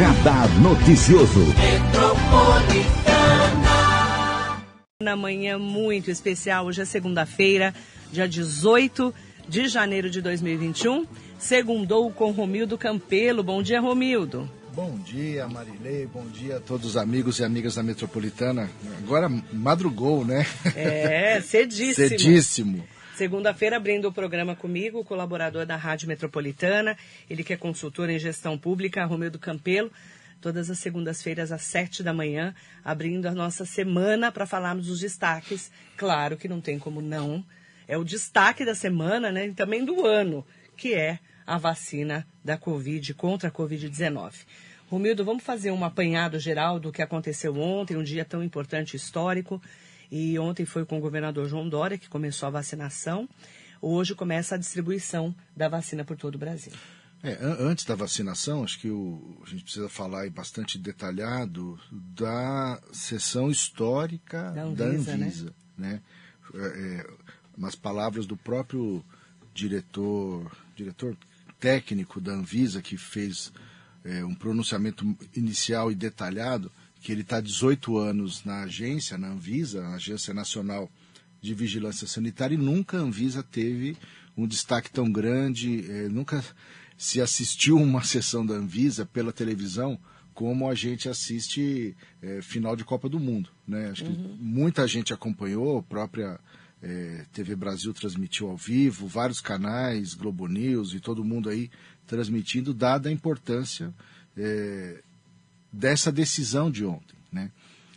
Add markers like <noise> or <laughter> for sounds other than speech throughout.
Radar Noticioso. Na manhã muito especial, hoje é segunda-feira, dia 18 de janeiro de 2021. Segundou com Romildo Campelo. Bom dia, Romildo. Bom dia, Marilei. Bom dia a todos os amigos e amigas da Metropolitana. Agora madrugou, né? É, <laughs> cedíssimo. Cedíssimo. Segunda-feira, abrindo o programa comigo, o colaborador da Rádio Metropolitana, ele que é consultor em gestão pública, Romildo Campelo, todas as segundas-feiras às sete da manhã, abrindo a nossa semana para falarmos dos destaques. Claro que não tem como não. É o destaque da semana, né? E também do ano, que é a vacina da Covid contra a Covid-19. Romildo, vamos fazer um apanhado geral do que aconteceu ontem, um dia tão importante histórico. E ontem foi com o governador João Dória que começou a vacinação. Hoje começa a distribuição da vacina por todo o Brasil. É, antes da vacinação, acho que o, a gente precisa falar aí bastante detalhado da sessão histórica da Anvisa. Da Anvisa né? né? É, umas palavras do próprio diretor, diretor técnico da Anvisa, que fez é, um pronunciamento inicial e detalhado, que ele está 18 anos na agência, na Anvisa, a Agência Nacional de Vigilância Sanitária, e nunca a Anvisa teve um destaque tão grande, é, nunca se assistiu <laughs> uma sessão da Anvisa pela televisão como a gente assiste é, final de Copa do Mundo. Né? Acho uhum. que muita gente acompanhou, a própria é, TV Brasil transmitiu ao vivo, vários canais, Globo News e todo mundo aí transmitindo, dada a importância dessa decisão de ontem, né?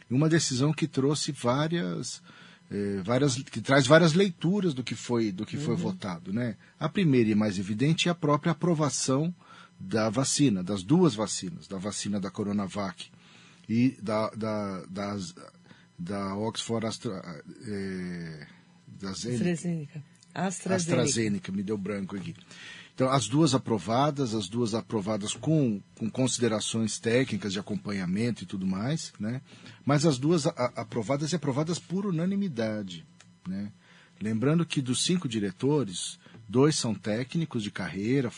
Uma decisão que trouxe várias, é, várias, que traz várias leituras do que foi, do que uhum. foi votado, né? A primeira e mais evidente é a própria aprovação da vacina, das duas vacinas, da vacina da Coronavac e da, da, das, da Oxford Astra, é, da. AstraZeneca. AstraZeneca, me deu branco aqui. Então, as duas aprovadas, as duas aprovadas com, com considerações técnicas de acompanhamento e tudo mais, né? mas as duas a, aprovadas e aprovadas por unanimidade. Né? Lembrando que dos cinco diretores, dois são técnicos de carreira,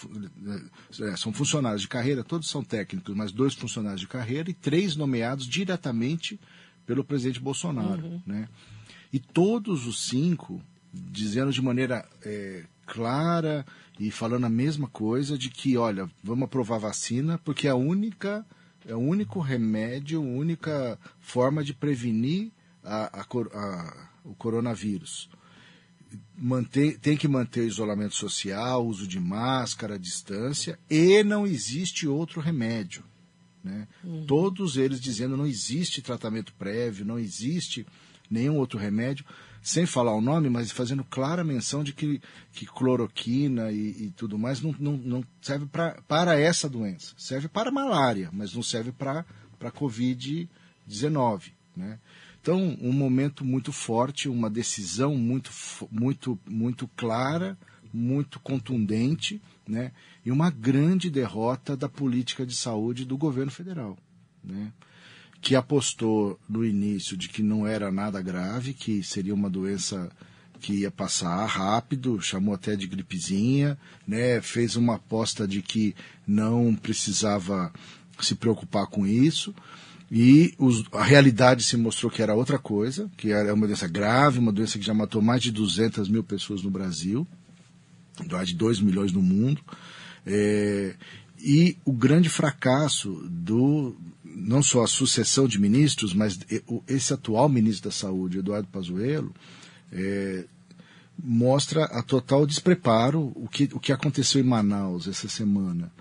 é, são funcionários de carreira, todos são técnicos, mas dois funcionários de carreira e três nomeados diretamente pelo presidente Bolsonaro. Uhum. Né? E todos os cinco dizendo de maneira é, clara e falando a mesma coisa de que, olha, vamos aprovar vacina porque é a única, é o único remédio, a única forma de prevenir a, a, a, o coronavírus. Manter, tem que manter o isolamento social, uso de máscara, distância, e não existe outro remédio. Né? Uhum. Todos eles dizendo não existe tratamento prévio, não existe nenhum outro remédio sem falar o nome, mas fazendo clara menção de que, que cloroquina e, e tudo mais não, não, não serve pra, para essa doença. Serve para malária, mas não serve para a Covid-19. Né? Então, um momento muito forte, uma decisão muito, muito, muito clara, muito contundente, né? e uma grande derrota da política de saúde do governo federal. Né? Que apostou no início de que não era nada grave, que seria uma doença que ia passar rápido, chamou até de gripezinha, né? fez uma aposta de que não precisava se preocupar com isso. E os, a realidade se mostrou que era outra coisa, que era uma doença grave, uma doença que já matou mais de 200 mil pessoas no Brasil, mais de 2 milhões no mundo. É, e o grande fracasso do, não só a sucessão de ministros, mas esse atual ministro da Saúde, Eduardo Pazuello, é, mostra a total despreparo o que, o que aconteceu em Manaus essa semana.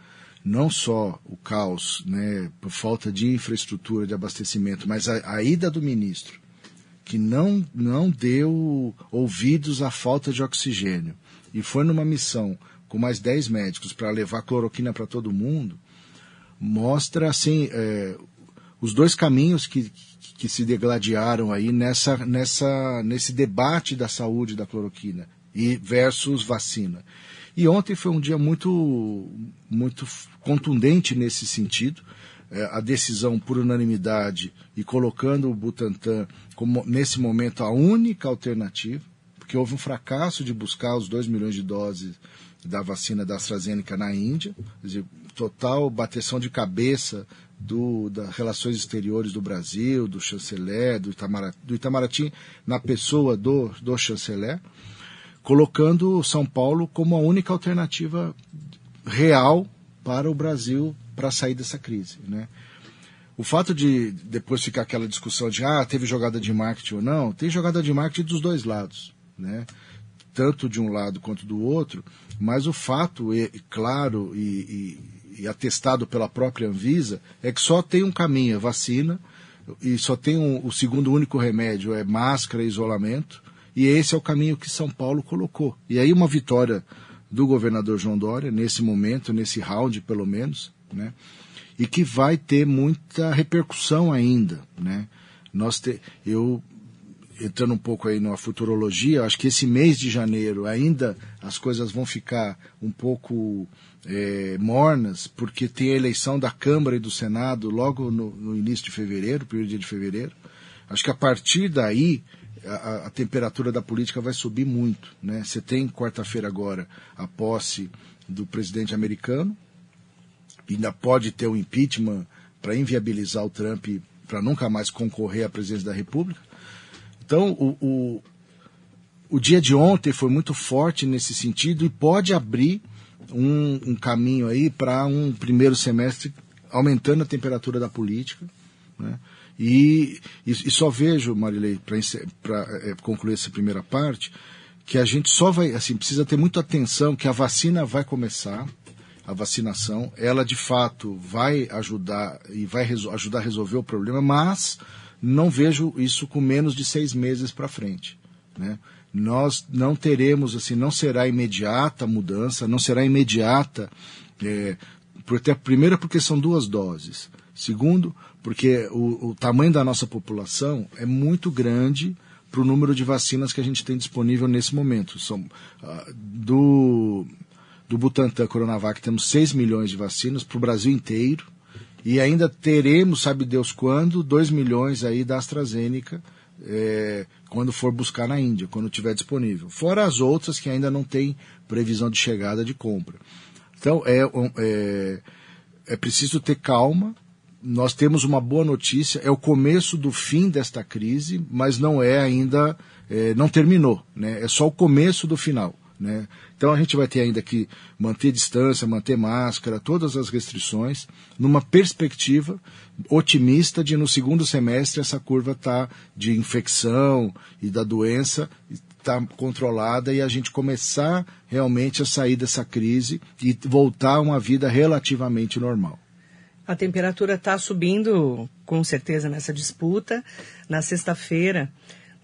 Não só o caos, né, por falta de infraestrutura de abastecimento, mas a, a ida do ministro, que não, não deu ouvidos à falta de oxigênio e foi numa missão com mais 10 médicos para levar cloroquina para todo mundo, mostra assim é, os dois caminhos que, que se degladiaram aí nessa, nessa, nesse debate da saúde da cloroquina e versus vacina. E ontem foi um dia muito, muito contundente nesse sentido. É, a decisão por unanimidade e colocando o Butantan como, nesse momento, a única alternativa, porque houve um fracasso de buscar os 2 milhões de doses da vacina da AstraZeneca na Índia, quer dizer, total bateção de cabeça do, das relações exteriores do Brasil, do chanceler, do Itamaraty, do Itamaraty na pessoa do, do chanceler, colocando São Paulo como a única alternativa real para o Brasil para sair dessa crise. Né? O fato de depois ficar aquela discussão de ah, teve jogada de marketing ou não, tem jogada de marketing dos dois lados, né? tanto de um lado quanto do outro, mas o fato, é, claro e, e, atestado pela própria Anvisa, é que só tem um caminho, a vacina, e só tem um, o segundo único remédio, é máscara e isolamento, e esse é o caminho que São Paulo colocou. E aí uma vitória do governador João Dória, nesse momento, nesse round pelo menos, né? e que vai ter muita repercussão ainda, né? Nós te, eu entrando um pouco aí na futurologia, acho que esse mês de janeiro ainda as coisas vão ficar um pouco é, mornas, porque tem a eleição da Câmara e do Senado logo no, no início de fevereiro, primeiro dia de fevereiro. Acho que a partir daí a, a temperatura da política vai subir muito. Né? Você tem quarta-feira agora a posse do presidente americano, ainda pode ter um impeachment para inviabilizar o Trump para nunca mais concorrer à presidência da República. Então, o, o, o, dia de ontem foi muito forte nesse sentido e pode abrir um, um caminho aí para um primeiro semestre aumentando a temperatura da política. Né? E, e, e, só vejo, Marilei, para é, concluir essa primeira parte, que a gente só vai, assim, precisa ter muita atenção que a vacina vai começar, a vacinação, ela de fato vai ajudar e vai ajudar a resolver o problema, mas não vejo isso com menos de seis meses para frente. Né? Nós não teremos, assim, não será imediata a mudança, não será imediata, é, porque, primeiro porque são duas doses, segundo porque o, o tamanho da nossa população é muito grande para o número de vacinas que a gente tem disponível nesse momento. São, uh, do do Butantan Coronavac temos 6 milhões de vacinas para o Brasil inteiro e ainda teremos, sabe Deus quando, 2 milhões aí da AstraZeneca é, quando for buscar na Índia, quando tiver disponível. Fora as outras que ainda não tem previsão de chegada de compra. Então é, é, é preciso ter calma. Nós temos uma boa notícia, é o começo do fim desta crise, mas não é ainda, é, não terminou, né? é só o começo do final. Né? Então a gente vai ter ainda que manter distância, manter máscara, todas as restrições, numa perspectiva otimista de no segundo semestre essa curva tá de infecção e da doença está controlada e a gente começar realmente a sair dessa crise e voltar a uma vida relativamente normal. A temperatura está subindo com certeza nessa disputa. Na sexta-feira,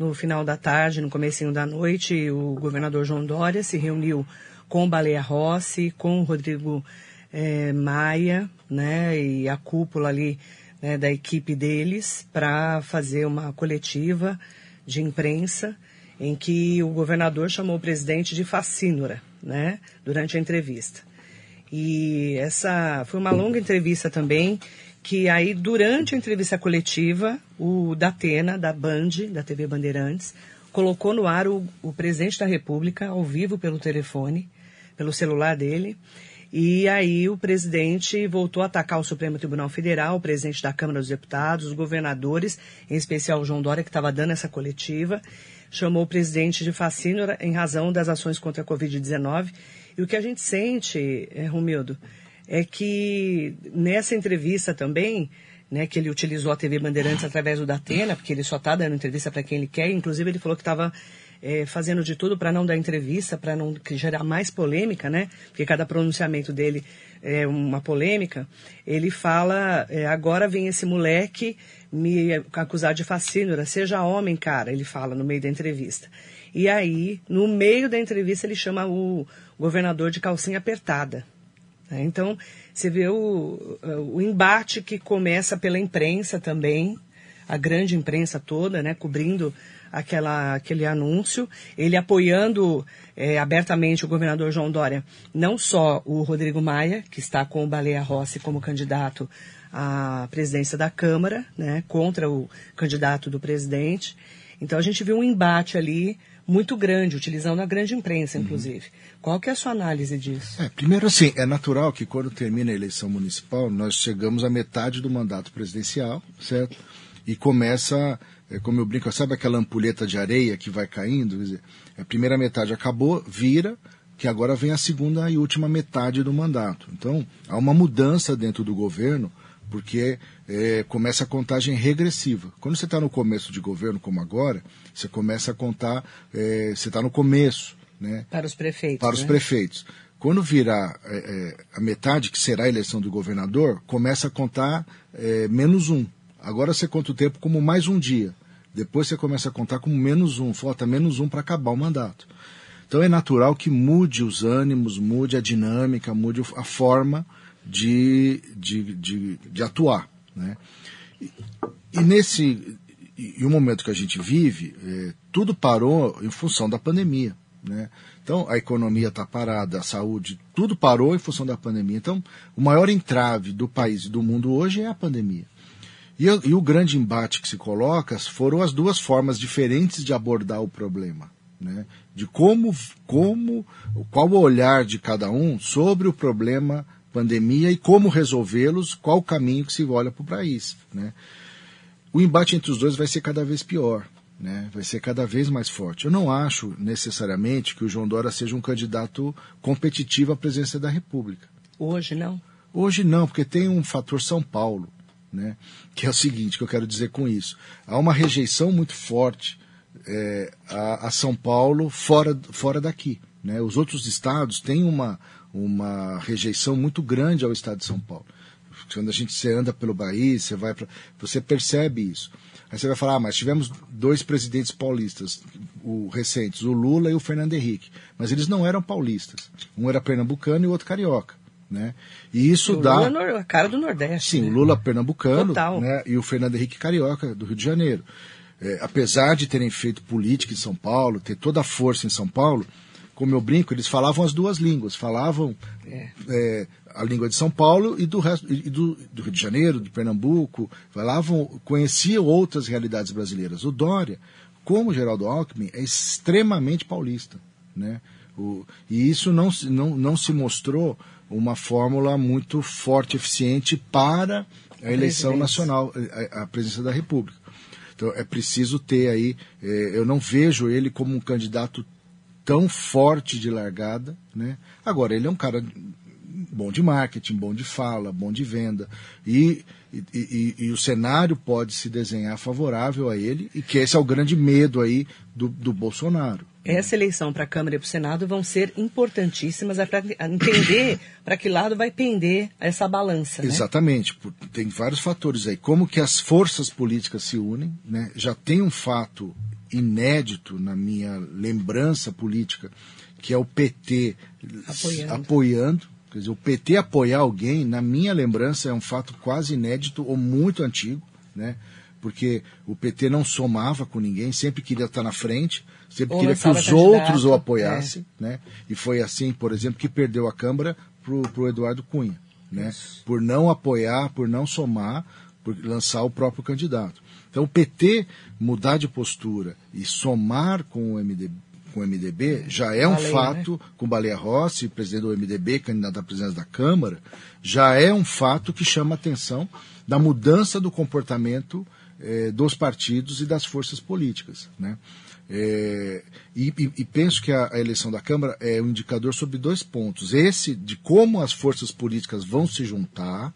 no final da tarde, no comecinho da noite, o governador João Dória se reuniu com Baleia Rossi, com Rodrigo é, Maia, né, e a cúpula ali né, da equipe deles para fazer uma coletiva de imprensa em que o governador chamou o presidente de facínora, né, durante a entrevista. E essa foi uma longa entrevista também que aí durante a entrevista coletiva, o Datena, da Band, da TV Bandeirantes, colocou no ar o, o presidente da República, ao vivo pelo telefone, pelo celular dele, e aí o presidente voltou a atacar o Supremo Tribunal Federal, o presidente da Câmara dos Deputados, os governadores, em especial o João Dória, que estava dando essa coletiva, chamou o presidente de fascínora em razão das ações contra a Covid-19. E o que a gente sente, é, Romildo, que nessa entrevista também, né, que ele utilizou a TV Bandeirantes através do Datena, porque ele só está dando entrevista para quem ele quer, inclusive ele falou que estava é, fazendo de tudo para não dar entrevista, para não gerar mais polêmica, né? Porque cada pronunciamento dele é uma polêmica. Ele fala: é, agora vem esse moleque me acusar de fascínora, seja homem, cara, ele fala no meio da entrevista. E aí, no meio da entrevista, ele chama o governador de calcinha apertada. Né? Então, você vê o, o embate que começa pela imprensa também, a grande imprensa toda, né, cobrindo aquela, aquele anúncio, ele apoiando é, abertamente o governador João Dória, não só o Rodrigo Maia, que está com o Baleia Rossi como candidato à presidência da Câmara, né, contra o candidato do presidente. Então a gente viu um embate ali muito grande, utilizando a grande imprensa, inclusive. Uhum. Qual que é a sua análise disso? É, primeiro, assim, é natural que quando termina a eleição municipal, nós chegamos à metade do mandato presidencial, certo? E começa, é, como eu brinco, sabe aquela ampulheta de areia que vai caindo? Quer dizer, a primeira metade acabou, vira, que agora vem a segunda e última metade do mandato. Então, há uma mudança dentro do governo, porque é, começa a contagem regressiva. Quando você está no começo de governo, como agora, você começa a contar, é, você está no começo. Né? Para os prefeitos. Para né? os prefeitos. Quando virar é, é, a metade, que será a eleição do governador, começa a contar é, menos um. Agora você conta o tempo como mais um dia. Depois você começa a contar como menos um. Falta menos um para acabar o mandato. Então é natural que mude os ânimos, mude a dinâmica, mude a forma de, de, de, de atuar. Né? E, e nesse e, o momento que a gente vive, é, tudo parou em função da pandemia. Né? Então a economia está parada, a saúde, tudo parou em função da pandemia. Então o maior entrave do país e do mundo hoje é a pandemia. E, e o grande embate que se coloca foram as duas formas diferentes de abordar o problema né, de como, como, qual o olhar de cada um sobre o problema pandemia e como resolvê-los, qual o caminho que se olha para o país. Né. O embate entre os dois vai ser cada vez pior, né, vai ser cada vez mais forte. Eu não acho necessariamente que o João Dória seja um candidato competitivo à presidência da República. Hoje não? Hoje não, porque tem um fator São Paulo, né, que é o seguinte que eu quero dizer com isso. Há uma rejeição muito forte é, a, a, São Paulo fora, fora daqui. Né? Os outros estados têm uma, uma rejeição muito grande ao estado de São Paulo. Quando a gente você anda pelo país, você vai pra, você percebe isso. Aí você vai falar, ah, mas tivemos dois presidentes paulistas, o, recentes, o Lula e o Fernando Henrique. Mas eles não eram paulistas. Um era pernambucano e o outro carioca. Né? E isso o dá. Lula é a cara do Nordeste. Sim, né? o Lula pernambucano Né? e o Fernando Henrique carioca, do Rio de Janeiro é, apesar de terem feito política em São Paulo, ter toda a força em São Paulo, como eu brinco, eles falavam as duas línguas, falavam é. É, a língua de São Paulo e do resto e do, do, Rio de Janeiro, de Pernambuco, falavam, conheciam outras realidades brasileiras. O Dória, como Geraldo Alckmin, é extremamente paulista, né? O, e isso não, não, não se mostrou uma fórmula muito forte, eficiente para a eleição nacional, a, a presidência da República. Então é preciso ter aí. É, eu não vejo ele como um candidato tão forte de largada, né? Agora ele é um cara bom de marketing, bom de fala, bom de venda e, e, e, e, o cenário pode se desenhar favorável a ele e que esse é o grande medo aí do, do Bolsonaro. Essa eleição para a Câmara e para o Senado vão ser importantíssimas é para entender para que lado vai pender essa balança. Né? Exatamente. Tem vários fatores aí. Como que as forças políticas se unem. Né? Já tem um fato inédito na minha lembrança política, que é o PT apoiando. apoiando. Quer dizer, o PT apoiar alguém, na minha lembrança, é um fato quase inédito ou muito antigo. Né? porque o PT não somava com ninguém, sempre queria estar na frente, sempre Ou queria que os outros o apoiassem, é. né? E foi assim, por exemplo, que perdeu a Câmara para o Eduardo Cunha, né? Isso. Por não apoiar, por não somar, por lançar o próprio candidato. Então o PT mudar de postura e somar com o MDB, com o MDB já é um Baleia, fato, né? com Baleia Rossi, presidente do MDB, candidato à presidência da Câmara, já é um fato que chama a atenção da mudança do comportamento é, dos partidos e das forças políticas. Né? É, e, e, e, penso que a, a, eleição da Câmara é um indicador sobre dois pontos. Esse de como as forças políticas vão se juntar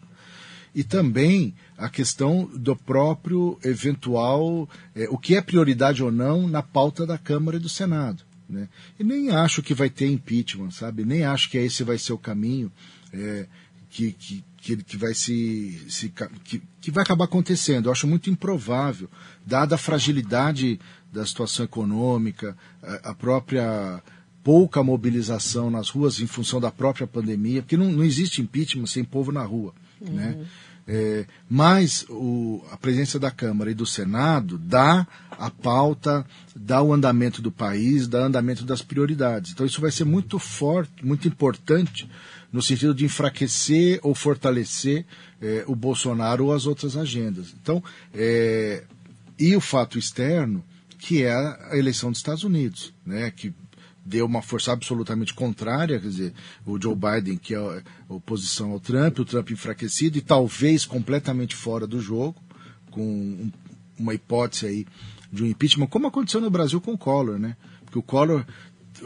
e também a questão do próprio eventual, é, o que é prioridade ou não na pauta da Câmara e do Senado. Né? E nem acho que vai ter impeachment, sabe? Nem acho que esse vai ser o caminho é, que, que, que, que vai se, se que, que, vai acabar acontecendo. Eu acho muito improvável, dada a fragilidade da situação econômica, a, a própria pouca mobilização nas ruas em função da própria pandemia, porque não, não existe impeachment sem povo na rua, uhum. né? É, mas o, a presença da Câmara e do Senado dá a pauta, dá o andamento do país, dá o andamento das prioridades. Então isso vai ser muito forte, muito importante no sentido de enfraquecer ou fortalecer é, o Bolsonaro ou as outras agendas. Então, é, e o fato externo, que é a eleição dos Estados Unidos, né? Que deu uma força absolutamente contrária, quer dizer, o Joe Biden, que é oposição ao Trump, o Trump enfraquecido e talvez completamente fora do jogo, com um, uma hipótese aí de um impeachment, como aconteceu no Brasil com o Collor, né? Porque o Collor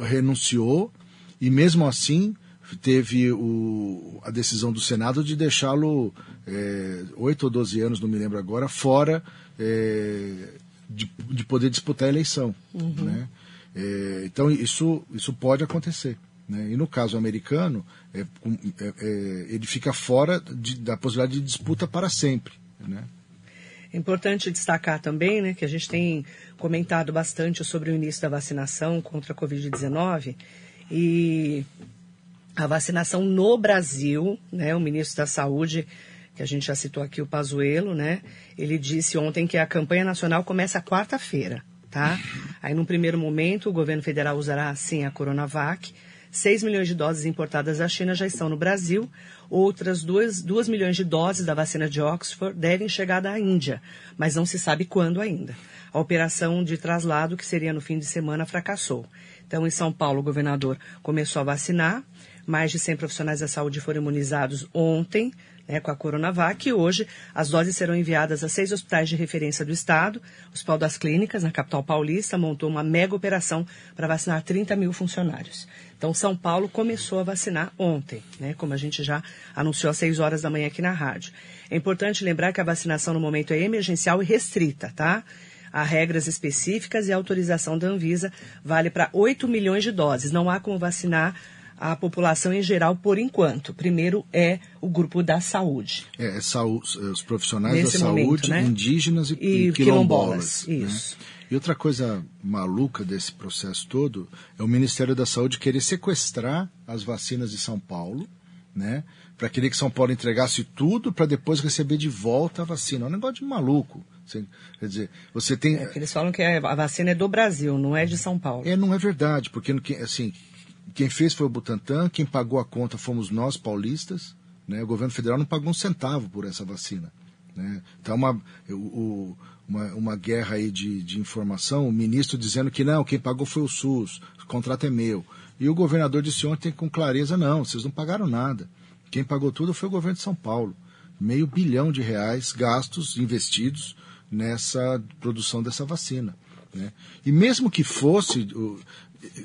renunciou e mesmo assim teve o, a decisão do Senado de deixá-lo é, oito é, ou doze anos, não me lembro agora, fora é, de, de, poder disputar a eleição. Uhum. Né? É, então isso, isso pode acontecer. Né? E no caso americano, é, é, é, ele fica fora de, da possibilidade de disputa para sempre. Né? É importante destacar também né, que a gente tem comentado bastante sobre o início da vacinação contra a Covid-19 e a vacinação no Brasil, né, o ministro da Saúde, que a gente já citou aqui, o Pazuello, né, ele disse ontem que a campanha nacional começa quarta-feira tá? Aí, num primeiro momento, o governo federal usará, sim, a Coronavac. 6 milhões de doses importadas da China já estão no Brasil. Outras 2, 2 milhões de doses da vacina de Oxford devem chegar da Índia, mas não se sabe quando ainda. A operação de traslado, que seria no fim de semana, fracassou. Então, em São Paulo, o governador começou a vacinar. Mais de 100 profissionais da saúde foram imunizados ontem né, com a Coronavac. E hoje as doses serão enviadas a seis hospitais de referência do Estado. O Hospital das Clínicas, na capital paulista, montou uma mega operação para vacinar 30 mil funcionários. Então, São Paulo começou a vacinar ontem, né, como a gente já anunciou às 6 horas da manhã aqui na rádio. É importante lembrar que a vacinação no momento é emergencial e restrita, tá? Há regras específicas e a autorização da Anvisa vale para 8 milhões de doses. Não há como vacinar a população em geral por enquanto. Primeiro é o grupo da saúde. É, é saúde, os profissionais Nesse da saúde, momento, né? indígenas e, e quilombolas. quilombolas né? isso. E outra coisa maluca desse processo todo é o Ministério da Saúde querer sequestrar as vacinas de São Paulo, né? Para querer que São Paulo entregasse tudo para depois receber de volta a vacina. É um negócio de maluco. Você, quer dizer, você tem. É eles falam que a vacina é do Brasil, não é de São Paulo. É, não é verdade, porque assim, quem fez foi o Butantan, quem pagou a conta fomos nós, paulistas. Né? O governo federal não pagou um centavo por essa vacina. Né? Então, uma, o, uma, uma guerra aí de, de informação, o ministro dizendo que não, quem pagou foi o SUS, o contrato é meu. E o governador disse ontem com clareza, não, vocês não pagaram nada. Quem pagou tudo foi o governo de São Paulo. Meio bilhão de reais gastos, investidos nessa produção dessa vacina. Né? E mesmo que fosse,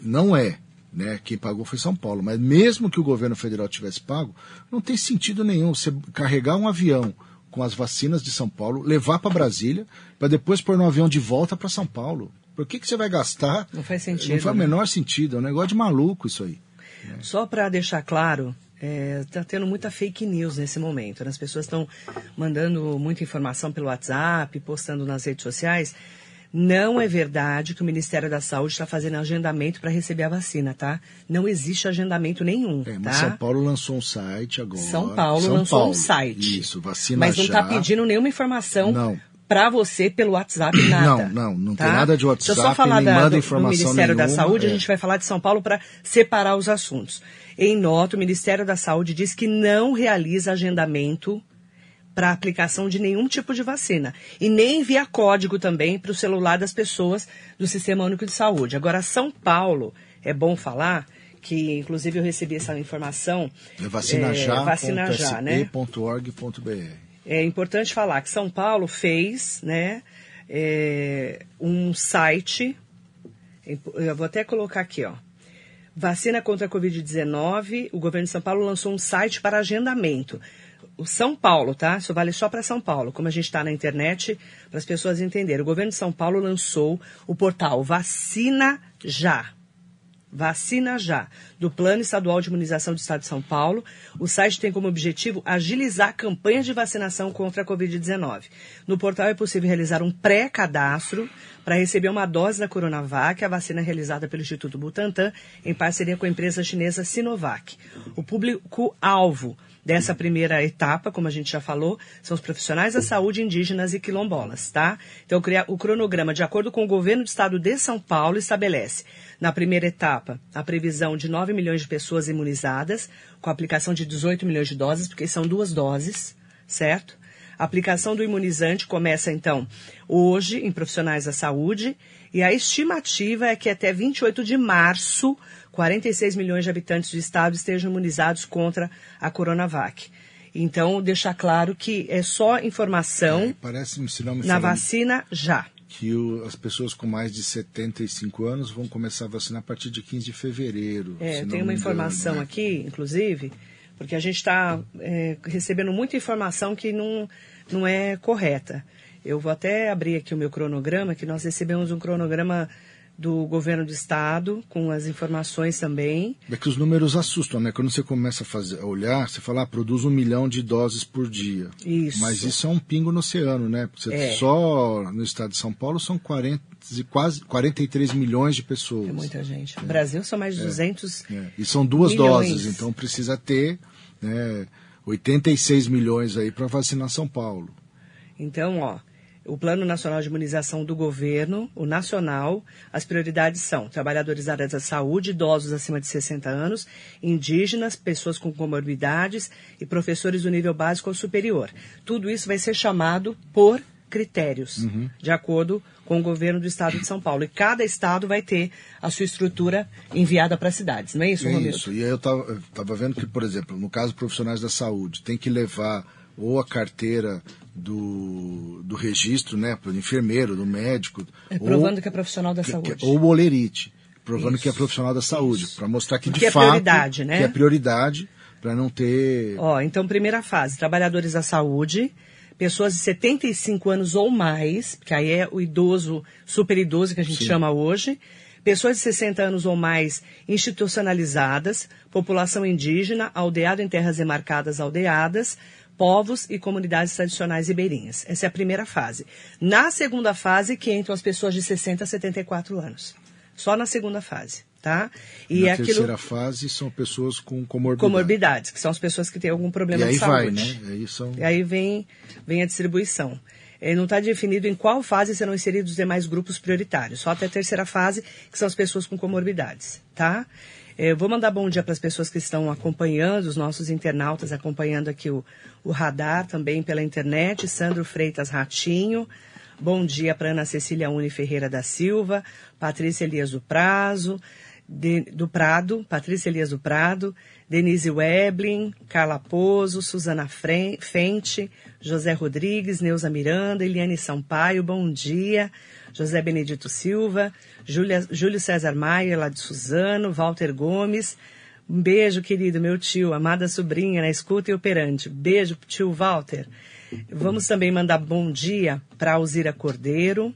não é, né? Quem pagou foi São Paulo. Mas mesmo que o governo federal tivesse pago, não tem sentido nenhum você carregar um avião com as vacinas de São Paulo, levar para Brasília, para depois pôr no avião de volta para São Paulo. Por que, que você vai gastar? Não faz sentido. Não faz né? o menor sentido. É um negócio de maluco isso aí. Né? Só para deixar claro, está é, tá tendo muita fake news nesse momento. Né? As pessoas estão mandando muita informação pelo WhatsApp, postando nas redes sociais. Não é verdade que o Ministério da Saúde está fazendo agendamento para receber a vacina, tá? Não existe agendamento nenhum. É, mas tá? São Paulo lançou um site agora. São Paulo São lançou Paulo. um site. Isso, vacina Mas não está pedindo nenhuma informação não para você pelo WhatsApp, nada. Não, não, não tá? tem nada de WhatsApp, Deixa eu só falar nem da, manda do, informação do Ministério nenhuma, da Saúde, é. a gente vai falar de São Paulo para separar os assuntos. Em nota, o Ministério da Saúde diz que não realiza agendamento para aplicação de nenhum tipo de vacina. E nem envia código também para o celular das pessoas do Sistema Único de Saúde. Agora, São Paulo, é bom falar que, inclusive, eu recebi essa informação. É vacina já, é, vacina já, né? É importante falar que São Paulo fez, né, é, um site. Eu vou até colocar aqui, ó. Vacina contra a Covid-19, o governo de São Paulo lançou um site para agendamento o São Paulo, tá? Isso vale só para São Paulo, como a gente está na internet, para as pessoas entenderem. O governo de São Paulo lançou o portal Vacina Já. Vacina Já, do Plano Estadual de Imunização do Estado de São Paulo. O site tem como objetivo agilizar a campanha de vacinação contra a Covid-19. No portal é possível realizar um pré-cadastro para receber uma dose da Coronavac, a vacina realizada pelo Instituto Butantan, em parceria com a empresa chinesa Sinovac. O público-alvo dessa primeira etapa, como a gente já falou, são os profissionais da saúde indígenas e quilombolas, tá? Então, o cronograma, de acordo com o governo do estado de São Paulo, estabelece, na primeira etapa, a previsão de 9 milhões de pessoas imunizadas, com aplicação de 18 milhões de doses, porque são duas doses, certo? A aplicação do imunizante começa, então, hoje em profissionais da saúde e a estimativa é que até 28 de março, 46 milhões de habitantes do estado estejam imunizados contra a Coronavac. Então, deixar claro que é só informação É, parece, na vacina já. que o- as pessoas com mais de 75 anos vão começar a vacinar a partir de 15 de fevereiro. É, tem uma me engano, informação né? aqui, inclusive, porque a gente está recebendo muita informação que não, não é correta. Eu vou até abrir aqui o meu cronograma, que nós recebemos um cronograma do governo do estado, com as informações também. É que os números assustam, né? Quando você começa a, fazer, a olhar, você fala, ah, produz um milhão de doses por dia. Isso. Mas isso é um pingo no oceano, né? Porque você- É. Só no estado de São Paulo são 40, e quase 43 milhões de pessoas. É muita gente. No Brasil são mais de 200 É, E são duas Milhões. doses, então precisa ter né, 86 milhões aí para vacinar São Paulo. Então, ó, o Plano Nacional de Imunização do governo, o nacional, as prioridades são trabalhadores da área da saúde, idosos acima de 60 anos, indígenas, pessoas com comorbidades e professores do nível básico ou superior. Tudo isso vai ser chamado por critérios, de acordo com o governo do estado de São Paulo. E cada estado vai ter a sua estrutura enviada para as cidades, não é isso, É Romildo? isso. E aí eu estava vendo que, por exemplo, no caso profissionais da saúde, tem que levar ou a carteira do, do registro, né, para o enfermeiro, do médico, É ou, provando que é profissional da que- saúde. que- ou o olerite, provando Isso, que é profissional da saúde, para mostrar que Porque de é fato prioridade, né? que é prioridade para não ter Ó, então, primeira fase, trabalhadores da saúde, pessoas de 75 anos ou mais, que aí é o idoso, super idoso que a gente Sim. chama hoje, pessoas de 60 anos ou mais institucionalizadas, população indígena, aldeado em terras demarcadas aldeadas, povos e comunidades tradicionais ribeirinhas. Essa é a primeira fase. Na segunda fase, que entram as pessoas de 60 a 74 anos. Só na segunda fase, tá? E na é aquilo terceira fase são pessoas com comorbidade. comorbidades, que são as pessoas que têm algum E problema aí de vai, saúde. né? Aí são E aí vem, vem a distribuição. Eh, não está definido em qual fase serão inseridos os demais grupos prioritários. Só até a terceira fase, que são as pessoas com comorbidades, tá? Eh, Eu vou mandar bom dia para as pessoas que estão acompanhando, os nossos internautas acompanhando aqui o, o radar também pela internet. Sandro Freitas Ratinho. Bom dia para Ana Cecília Uni Ferreira da Silva, Patrícia Elias do Prazo, de- do Prado, Patrícia Elias do Prado, Denise Weblin, Carla Pozo, Suzana Fente, José Rodrigues, Neuza Miranda, Eliane Sampaio, bom dia, José Benedito Silva, Júlio César Maia, lá de Suzano, Walter Gomes, um beijo, querido, meu tio, amada sobrinha, na escuta e operante. Beijo, tio Walter. Vamos também mandar bom dia para Alzira Cordeiro.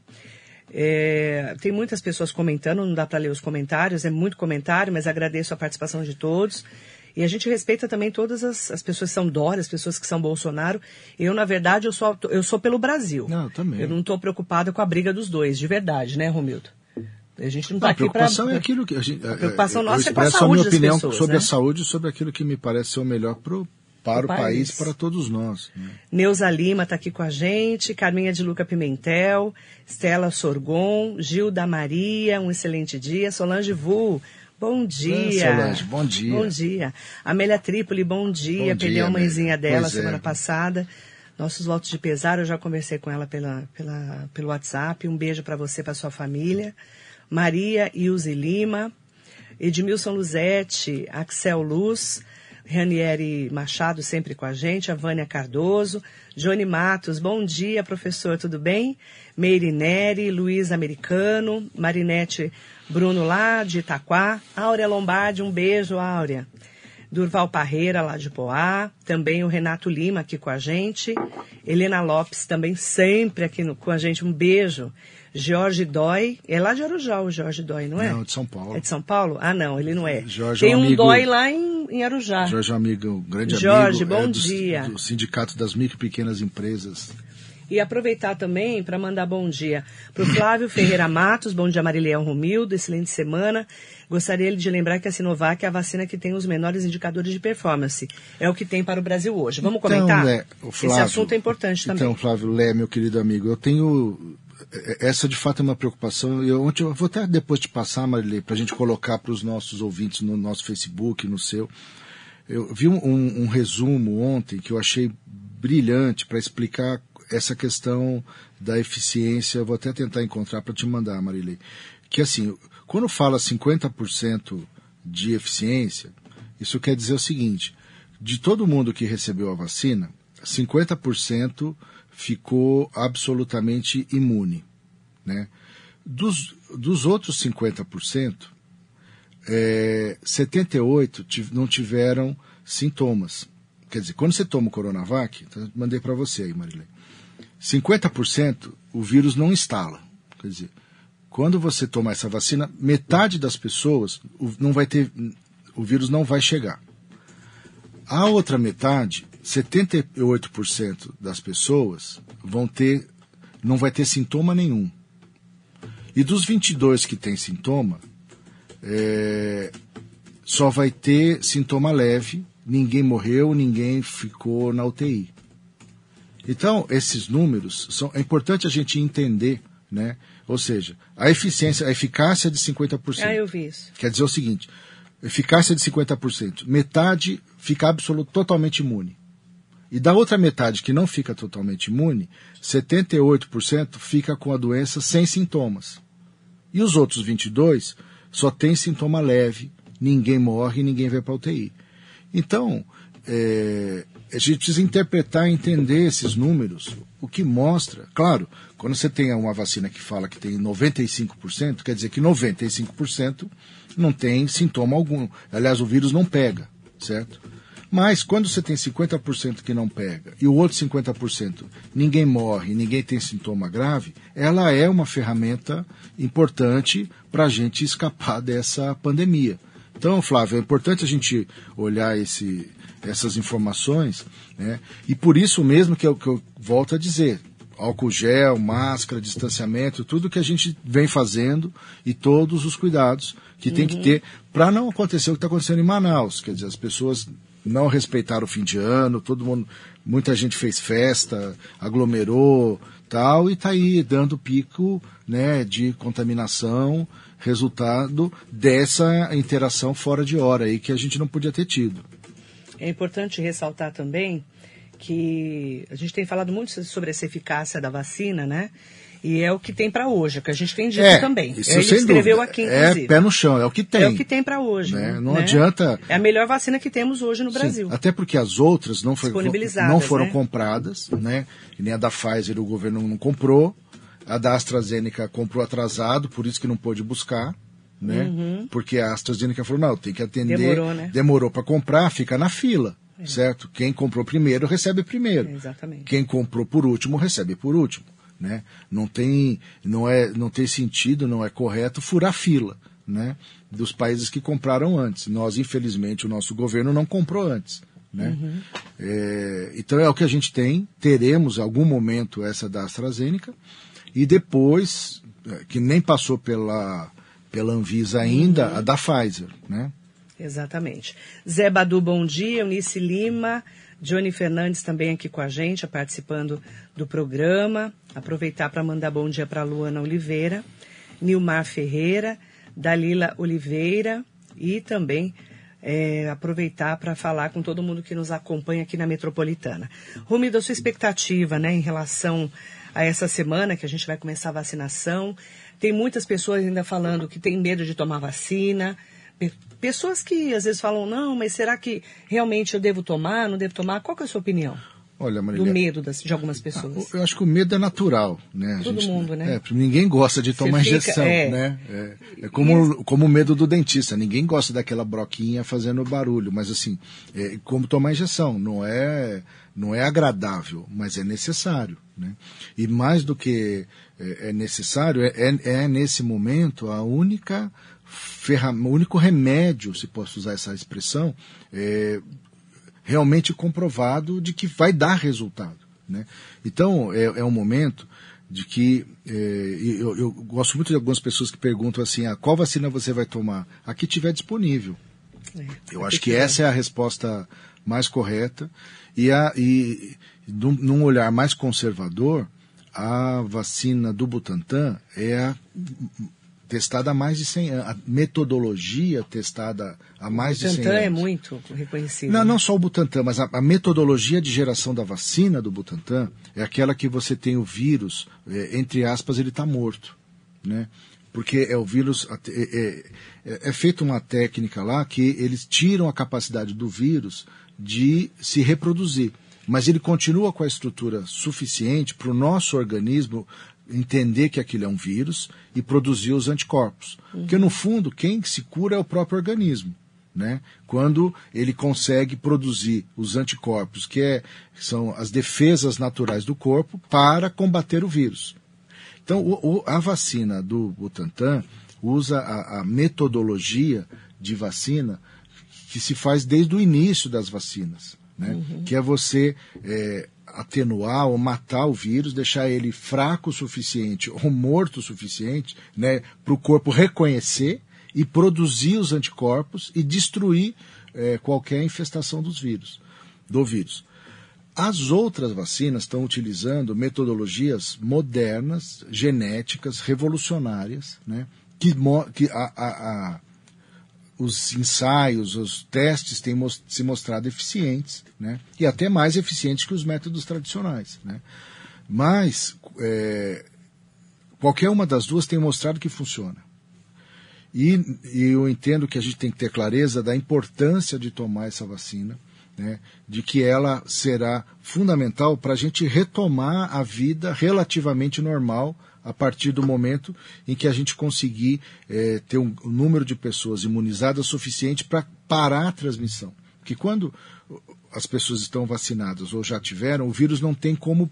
É, tem muitas pessoas comentando, não dá para ler os comentários, é muito comentário, mas agradeço a participação de todos. E a gente respeita também todas as, as pessoas que são Dória, as pessoas que são Bolsonaro. Eu, na verdade, eu sou, eu sou pelo Brasil. Não, eu também. Eu não estou preocupada com a briga dos dois, de verdade, né, Romildo? A gente não está a aqui para... preocupação é aquilo que a gente. A preocupação eu nossa é com a expresso saúde minha das opinião pessoas, sobre né? a saúde, sobre aquilo que me parece ser o melhor pro, para o, país, país. para todos nós. né? Neuza Lima está aqui com a gente, Carminha de Luca Pimentel, Stella Sorgon, Gilda Maria, um excelente dia, Solange Vu, bom dia. Ah, Solange, bom dia. Bom dia. Amélia Trípoli, bom dia. Bom dia, a mãezinha dela Pois é. semana passada. Nossos votos de pesar, eu já conversei com ela pela, pela, pelo WhatsApp. Um beijo para você, para sua família. Maria Ilze Lima, Edmilson Luzete, Axel Luz, Ranieri Machado sempre com a gente, a Vânia Cardoso, Johnny Matos, bom dia, professor, tudo bem? Meire Neri, Luiz Americano, Marinete Bruno lá de Itaquá, Áurea Lombardi, um beijo, Áurea. Durval Parreira, lá de Poá, também o Renato Lima aqui com a gente, Helena Lopes também sempre aqui no- com a gente, um beijo. Jorge Dói, é lá de Arujá o Jorge Dói, não é? Não, de São Paulo. É de São Paulo? Ah, não, ele não é. Jorge é Tem um amigo- Dói lá em, em Arujá. Jorge é um amigo, um grande Jorge, amigo. bom é do, dia. Do Sindicato das Micro e Pequenas Empresas. E aproveitar também para mandar bom dia para o Flávio Ferreira Matos, bom dia Marileão Romildo, excelente semana. Gostaria de lembrar que a Sinovac é a vacina que tem os menores indicadores de performance. É o que tem para o Brasil hoje. Vamos comentar? Lé, o Esse Flávio- assunto é importante também. Então, Flávio Lé, meu querido amigo, eu tenho. Essa de fato é uma preocupação. Eu, ontem, eu vou até depois te passar, Marilê, para a gente colocar para os nossos ouvintes no nosso Facebook, no seu. Eu vi um, um- um resumo ontem que eu achei brilhante para explicar essa questão da eficiência. Vou até tentar encontrar para te mandar, Marilei. Que assim, quando fala 50% de eficiência, isso quer dizer o seguinte: de todo mundo que recebeu a vacina, 50% ficou absolutamente imune. Né? Dos, dos outros 50%, é, 78% não tiveram sintomas. Quer dizer, quando você toma o Coronavac, então mandei para você aí, Marilei, 50% o vírus não instala. Quer dizer, quando você toma essa vacina, metade das pessoas não vai ter, o vírus não vai chegar. A outra metade, 78% das pessoas vão ter, não vai ter sintoma nenhum. E dos 22 que tem sintoma, é, só vai ter sintoma leve, ninguém morreu, ninguém ficou na UTI. Então, esses números, são, é importante a gente entender, né? Ou seja, a eficiência, a eficácia de 50%. Ah, eu vi isso. Quer dizer o seguinte, eficácia de 50%, metade fica absoluto, totalmente imune. E da outra metade que não fica totalmente imune, 78% fica com a doença sem sintomas. E os outros 22 só tem sintoma leve, ninguém morre, ninguém vai para UTI. Então, é, a gente precisa interpretar e entender esses números, o que mostra, claro, quando você tem uma vacina que fala que tem 95%, quer dizer que 95% não tem sintoma algum. Aliás, o vírus não pega, certo? Mas quando você tem 50% que não pega e o outro 50% ninguém morre, ninguém tem sintoma grave, ela é uma ferramenta importante para a gente escapar dessa pandemia. Então, Flávio, é importante a gente olhar esse, essas informações, né? e por isso mesmo que eu, que eu volto a dizer, álcool gel, máscara, distanciamento, tudo que a gente vem fazendo e todos os cuidados que tem que uhum. ter para não acontecer o que está acontecendo em Manaus. Quer dizer, as pessoas não respeitaram o fim de ano, todo mundo, muita gente fez festa, aglomerou, tal, e está aí dando pico, né, de contaminação, resultado dessa interação fora de hora aí que a gente não podia ter tido. É importante ressaltar também que a gente tem falado muito sobre essa eficácia da vacina, né? E é o que tem para hoje, é o que a gente tem dito é, também. Isso Ele escreveu dúvida. aqui, é inclusive. É pé no chão, é o que tem. É o que tem para hoje. Né? Não né? adianta. É a melhor vacina que temos hoje no Sim, Brasil. Até porque as outras não, foi, não foram né? compradas, né? E nem a da Pfizer o governo não comprou. A da AstraZeneca comprou atrasado, por isso que não pôde buscar. Né? Uhum. Porque a AstraZeneca falou, não, tem que atender. Demorou, né? Demorou para comprar, fica na fila. É. Certo? Quem comprou primeiro recebe primeiro. exatamente. Quem comprou por último recebe por último. Né? Não tem não é não tem sentido, não é correto furar fila, né? Dos países que compraram antes. Nós infelizmente o nosso governo não comprou antes, né? Uhum. É, então é o que a gente tem. Teremos em algum momento essa da AstraZeneca e depois é, que nem passou pela pela Anvisa ainda uhum. a da Pfizer, né? Exatamente. Zé Badu, bom dia. Eunice Lima. Johnny Fernandes também aqui com a gente, participando do programa. Aproveitar para mandar bom dia para Luana Oliveira, Nilmar Ferreira, Dalila Oliveira e também é, aproveitar para falar com todo mundo que nos acompanha aqui na Metropolitana. Rumi, da sua expectativa né, em relação a essa semana que a gente vai começar a vacinação. Tem muitas pessoas ainda falando que tem medo de tomar vacina. Pessoas que às vezes falam, não, mas será que realmente eu devo tomar, não devo tomar? Qual é a sua opinião? Olha, Marília, do medo das, de algumas pessoas. Eu acho que o medo é natural, né? Todo gente, mundo, né? É, ninguém gosta de tomar fica, injeção, é, né? É, é como, como o medo do dentista. Ninguém gosta daquela broquinha fazendo barulho, mas assim, é como tomar injeção. Não é, não é agradável, mas é necessário, né? E mais do que é, é necessário, é, é, é nesse momento a única o único remédio, se posso usar essa expressão, é, realmente comprovado de que vai dar resultado. Né? Então, é, é um momento de que é, eu, eu, gosto muito de algumas pessoas que perguntam assim, ah, qual vacina você vai tomar? A que tiver disponível. É, eu acho que, que essa é a resposta mais correta e, a, e num, num olhar mais conservador, a vacina do Butantan é a testada há mais de 100 anos. A metodologia testada há mais de 100 Butantan anos. é muito reconhecido. Não, não só o Butantan, mas a, a metodologia de geração da vacina do Butantan é aquela que você tem o vírus, é, entre aspas, ele está morto. Né? Porque é o vírus. É, é, é feita uma técnica lá que eles tiram a capacidade do vírus de se reproduzir. Mas ele continua com a estrutura suficiente para o nosso organismo entender que aquilo é um vírus e produzir os anticorpos. Uhum. Porque, no fundo, quem se cura é o próprio organismo. Né? Quando ele consegue produzir os anticorpos, que é, são as defesas naturais do corpo, para combater o vírus. Então, o, o, a vacina do Butantan usa a, a, metodologia de vacina que se faz desde o início das vacinas, né? Uhum. que é você é, atenuar ou matar o vírus, deixar ele fraco o suficiente ou morto o suficiente né, para o corpo reconhecer e produzir os anticorpos e destruir é, qualquer infestação dos vírus, do vírus. As outras vacinas estão utilizando metodologias modernas, genéticas, revolucionárias, né, que, que a, a, a, os ensaios, os testes têm se mostrado eficientes, né, e até mais eficientes que os métodos tradicionais. Né. Mas é, qualquer uma das duas tem mostrado que funciona. E, e, eu entendo que a gente tem que ter clareza da importância de tomar essa vacina, né, de que ela será fundamental para a gente retomar a vida relativamente normal a partir do momento em que a gente conseguir é, ter um, um número de pessoas imunizadas suficiente para parar a transmissão. Porque quando as pessoas estão vacinadas ou já tiveram, o vírus não tem como,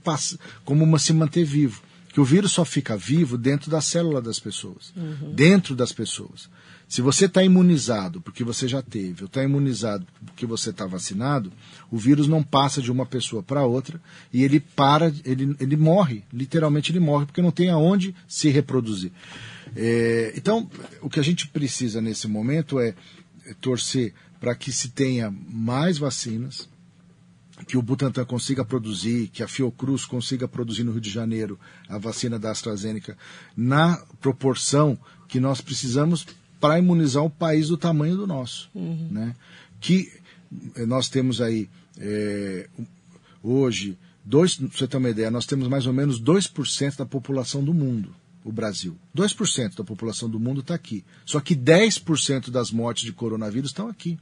como se manter vivo que o vírus só fica vivo dentro da célula das pessoas, uhum. dentro das pessoas. Se você está imunizado porque você já teve, ou está imunizado porque você está vacinado, o vírus não passa de uma pessoa para outra e ele para, ele, ele morre, literalmente ele morre, porque não tem aonde se reproduzir. É, então, o que a gente precisa nesse momento é torcer para que se tenha mais vacinas, que o Butantan consiga produzir, que a Fiocruz consiga produzir no Rio de Janeiro a vacina da AstraZeneca na proporção que nós precisamos para imunizar um país do tamanho do nosso. Uhum. Né? Que eh, nós temos aí é, hoje, dois, você ter uma ideia, nós temos mais ou menos 2% da população do mundo, o Brasil. 2% da população do mundo está aqui. Só que 10% das mortes de coronavírus estão aqui.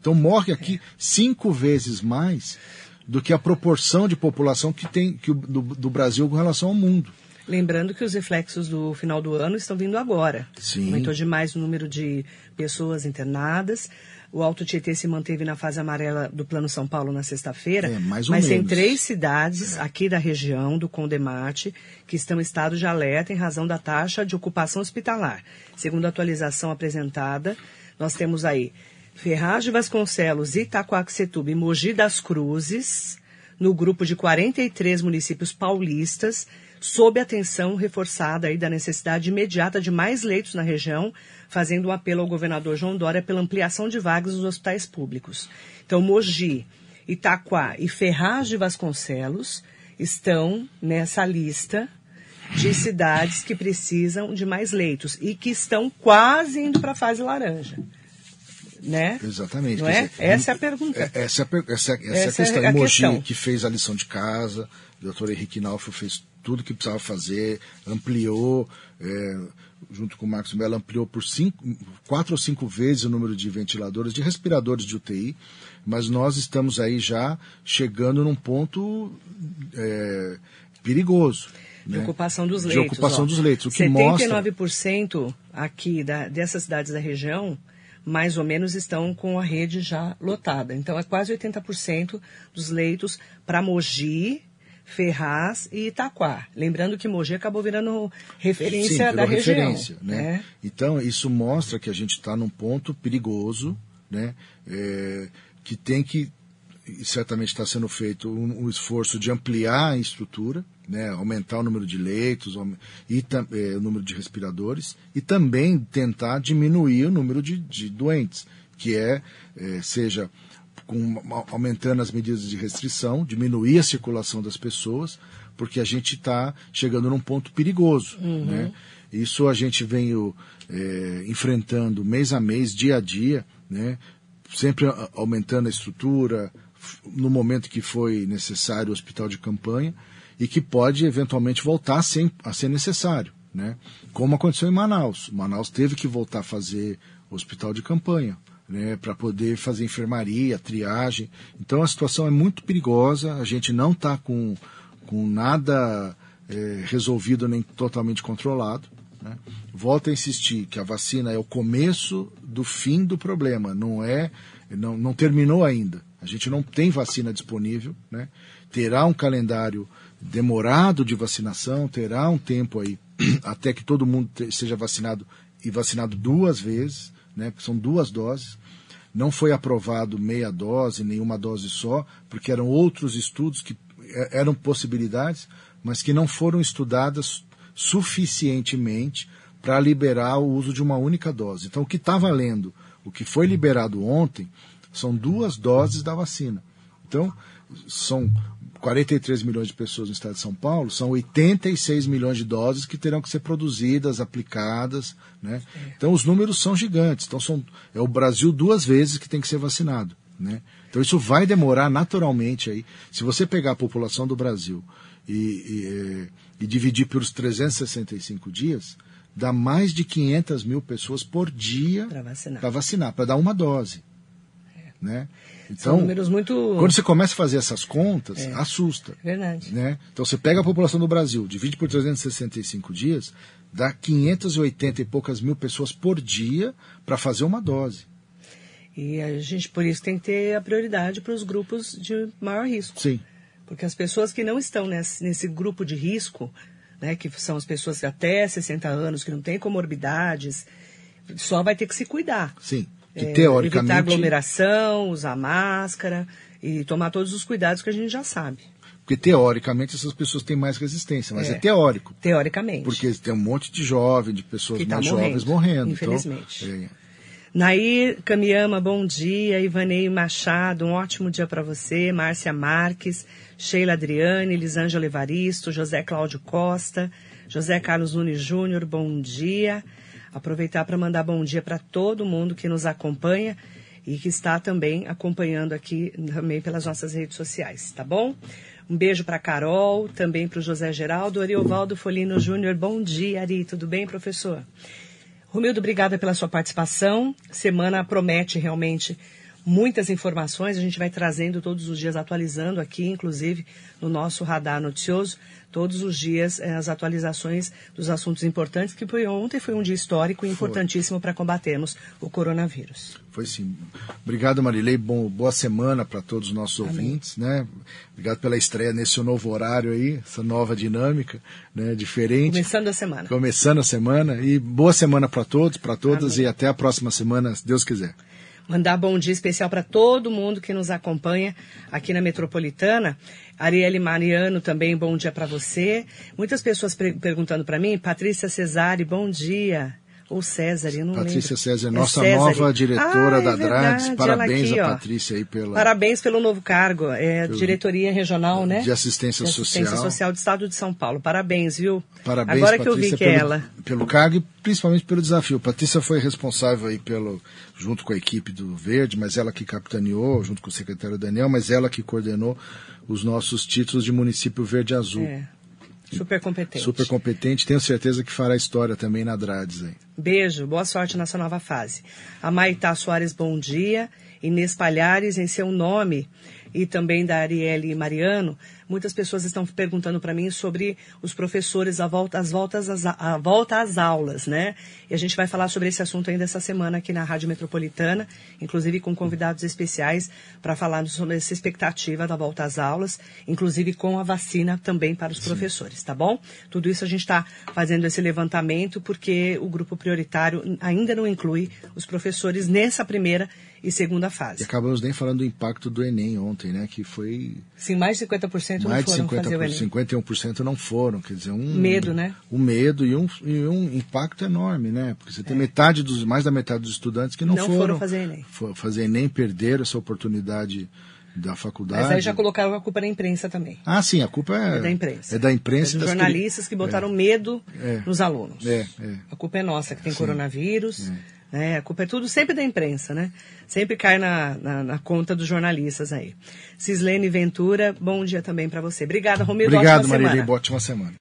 Então morre aqui cinco vezes mais do que a proporção de população que tem que do, do Brasil com relação ao mundo. Lembrando que os reflexos do final do ano estão vindo agora. Sim. Aumentou demais o número de pessoas internadas. O Alto Tietê se manteve na fase amarela do Plano São Paulo na sexta-feira. É, mais ou mas menos. tem três cidades é. aqui da região do Condemate que estão em estado de alerta em razão da taxa de ocupação hospitalar. Segundo a atualização apresentada, nós temos aí Ferraz de Vasconcelos, Itacoaxetuba e Mogi das Cruzes, no grupo de 43 municípios paulistas, sob atenção reforçada aí da necessidade imediata de mais leitos na região, fazendo um apelo ao governador João Dória pela ampliação de vagas nos hospitais públicos. Então, Mogi, Itaquá e Ferraz de Vasconcelos estão nessa lista de cidades que precisam de mais leitos e que estão quase indo para a fase laranja né? Exatamente. Não é? Dizer, essa é a pergunta. É, essa é a, essa, essa, essa é a questão. É a Mogi, questão. que fez a lição de casa, o doutor Henrique Naufel fez tudo que precisava fazer, ampliou, é, junto com o Marcos Mello, ampliou por cinco, quatro ou cinco vezes o número de ventiladores, de respiradores de UTI, mas nós estamos aí já chegando num ponto é, perigoso. De né? ocupação dos leitos. De ocupação ó, dos leitos. O que 79% mostra... aqui da, dessas cidades da região mais ou menos estão com a rede já lotada. Então é quase 80% dos leitos para Mogi, Ferraz e Itaquá. Lembrando que Mogi acabou virando referência Sim, da região. Referência, né? É. Então isso mostra que a gente está num ponto perigoso, né? É, que tem que certamente está sendo feito um, um, esforço de ampliar a estrutura, né, aumentar o número de leitos e é, o número de respiradores e também tentar diminuir o número de, de doentes, que é, é seja com, aumentando as medidas de restrição, diminuir a circulação das pessoas, porque a gente está chegando num ponto perigoso, uhum. né? Isso a gente veio é, enfrentando mês a mês, dia a dia, né? sempre aumentando a estrutura, no momento que foi necessário o hospital de campanha, e que pode eventualmente voltar a ser, a ser necessário, né? como aconteceu em Manaus. Manaus teve que voltar a fazer hospital de campanha, né, para poder fazer enfermaria, triagem. Então a situação é muito perigosa, a gente não está com, com nada é, resolvido nem totalmente controlado. Né? Volto a insistir que a vacina é o começo do fim do problema, não é, não, não terminou ainda. A gente não tem vacina disponível, né? terá um calendário demorado de vacinação, terá um tempo aí <clears throat> até que todo mundo seja vacinado e vacinado duas vezes, né? São duas doses. Não foi aprovado meia dose, nenhuma dose só, porque eram outros estudos que é, eram possibilidades, mas que não foram estudadas suficientemente para liberar o uso de uma única dose. Então, o que está valendo, o que foi liberado ontem, são duas doses da vacina. Então, são 43 milhões de pessoas no estado de São Paulo, são 86 milhões de doses que terão que ser produzidas, aplicadas. Né? Então os números são gigantes. Então são, é o Brasil duas vezes que tem que ser vacinado. Né? Então isso vai demorar naturalmente aí. Se você pegar a população do Brasil e, e, é, e dividir pelos 365 dias, dá mais de 500 mil pessoas por dia para vacinar, vacinar para dar uma dose. É. Né? Então, São números muito. Quando você começa a fazer essas contas, é. assusta. Verdade. Né? Então você pega a população do Brasil, divide por 365 dias, dá 580 e poucas mil pessoas por dia para fazer uma dose. E a gente, por isso, tem que ter a prioridade para os grupos de maior risco. Sim. Porque as pessoas que não estão nesse, nesse grupo de risco, né, que são as pessoas até 60 anos, que não têm comorbidades, só vai ter que se cuidar. Sim. Que, é, teoricamente... Evitar aglomeração, usar máscara e tomar todos os cuidados que a gente já sabe. Porque teoricamente essas pessoas têm mais resistência, mas é, é teórico. Teoricamente. Porque tem um monte de jovem, de pessoas tá mais morrendo, jovens morrendo. Então, Infelizmente. Então, é. Nair Camiyama, bom dia. Ivanei Machado, um ótimo dia para você. Márcia Marques, Sheila Adriane, Lisângela Evaristo, José Cláudio Costa, José Carlos Nunes Júnior, bom dia. Aproveitar para mandar bom dia para todo mundo que nos acompanha e que está também acompanhando aqui também pelas nossas redes sociais, tá bom? Um beijo para Carol, também para o José Geraldo, Ariovaldo Folino Júnior. Bom dia, Ari. Tudo bem, professor? Romildo, obrigada pela sua participação. Semana promete realmente muitas informações. A gente vai trazendo todos os dias, atualizando aqui, inclusive no nosso radar noticioso, todos os dias eh, as atualizações dos assuntos importantes, que foi ontem foi um dia histórico e importantíssimo para combatermos o coronavírus. Foi sim. Obrigado, Marilei. Bom, boa semana para todos os nossos Amém. ouvintes, né? Obrigado pela estreia nesse novo horário aí, essa nova dinâmica, né? Diferente. Começando a semana. Começando a semana e boa semana para todos, para todas Amém. e até a próxima semana, se Deus quiser. Mandar bom dia especial para todo mundo que nos acompanha aqui na Metropolitana. Arielle Mariano também, bom dia para você. Muitas pessoas perguntando para mim. Patrícia Cesare, bom dia. Ou César, eu não Patrícia lembro. César, é nossa é nova diretora ah, é da Drades. Parabéns aqui, a Patrícia aí pela. Parabéns pelo novo cargo. É pelo... diretoria regional, né? De assistência, de assistência social. social do Estado de São Paulo. Parabéns, viu? Parabéns, Agora Patrícia, que eu vi que pelo, é ela. Pelo cargo e principalmente pelo desafio. Patrícia foi responsável aí pelo, junto com a equipe do Verde, mas ela que capitaneou, junto com o secretário Daniel, mas ela que coordenou os nossos títulos de município verde azul. É. Super competente. Super competente. Tenho certeza que fará história também na Drades aí. Beijo, boa sorte nessa nova fase. A Maitá Soares, bom dia. Inês Palhares, em seu nome, e também da Arielle Mariano, muitas pessoas estão perguntando para mim sobre os professores, a volta, as voltas às, a volta às aulas, né? E a gente vai falar sobre esse assunto ainda essa semana aqui na Rádio Metropolitana, inclusive com convidados especiais para falar sobre essa expectativa da volta às aulas, inclusive com a vacina também para os Sim. professores, tá bom? Tudo isso a gente está fazendo esse levantamento porque o grupo prioritário ainda não inclui os professores nessa primeira e segunda fase. E acabamos nem falando do impacto do Enem ontem, né? Que foi. Sim, mais de 50% mais não foram de 50%, fazer o Enem. 51% não foram, quer dizer, um. Medo, né? Um medo e um, e um impacto enorme, né? Porque você tem é. metade dos, mais da metade dos estudantes que não, não foram, foram fazer Enem. For, fazer Enem, perderam essa oportunidade da faculdade. Mas aí já colocaram a culpa na imprensa também. Ah, sim, a culpa é, É da imprensa. É da imprensa. É dos jornalistas que botaram medo É. nos alunos. É, é. A culpa é nossa, que tem coronavírus. Né? A culpa é tudo sempre da imprensa, né? Sempre cai na, na, na conta dos jornalistas aí. Cislene Ventura, bom dia também para você. Obrigada, Romildo. Obrigado, Maria semana. Ótima semana.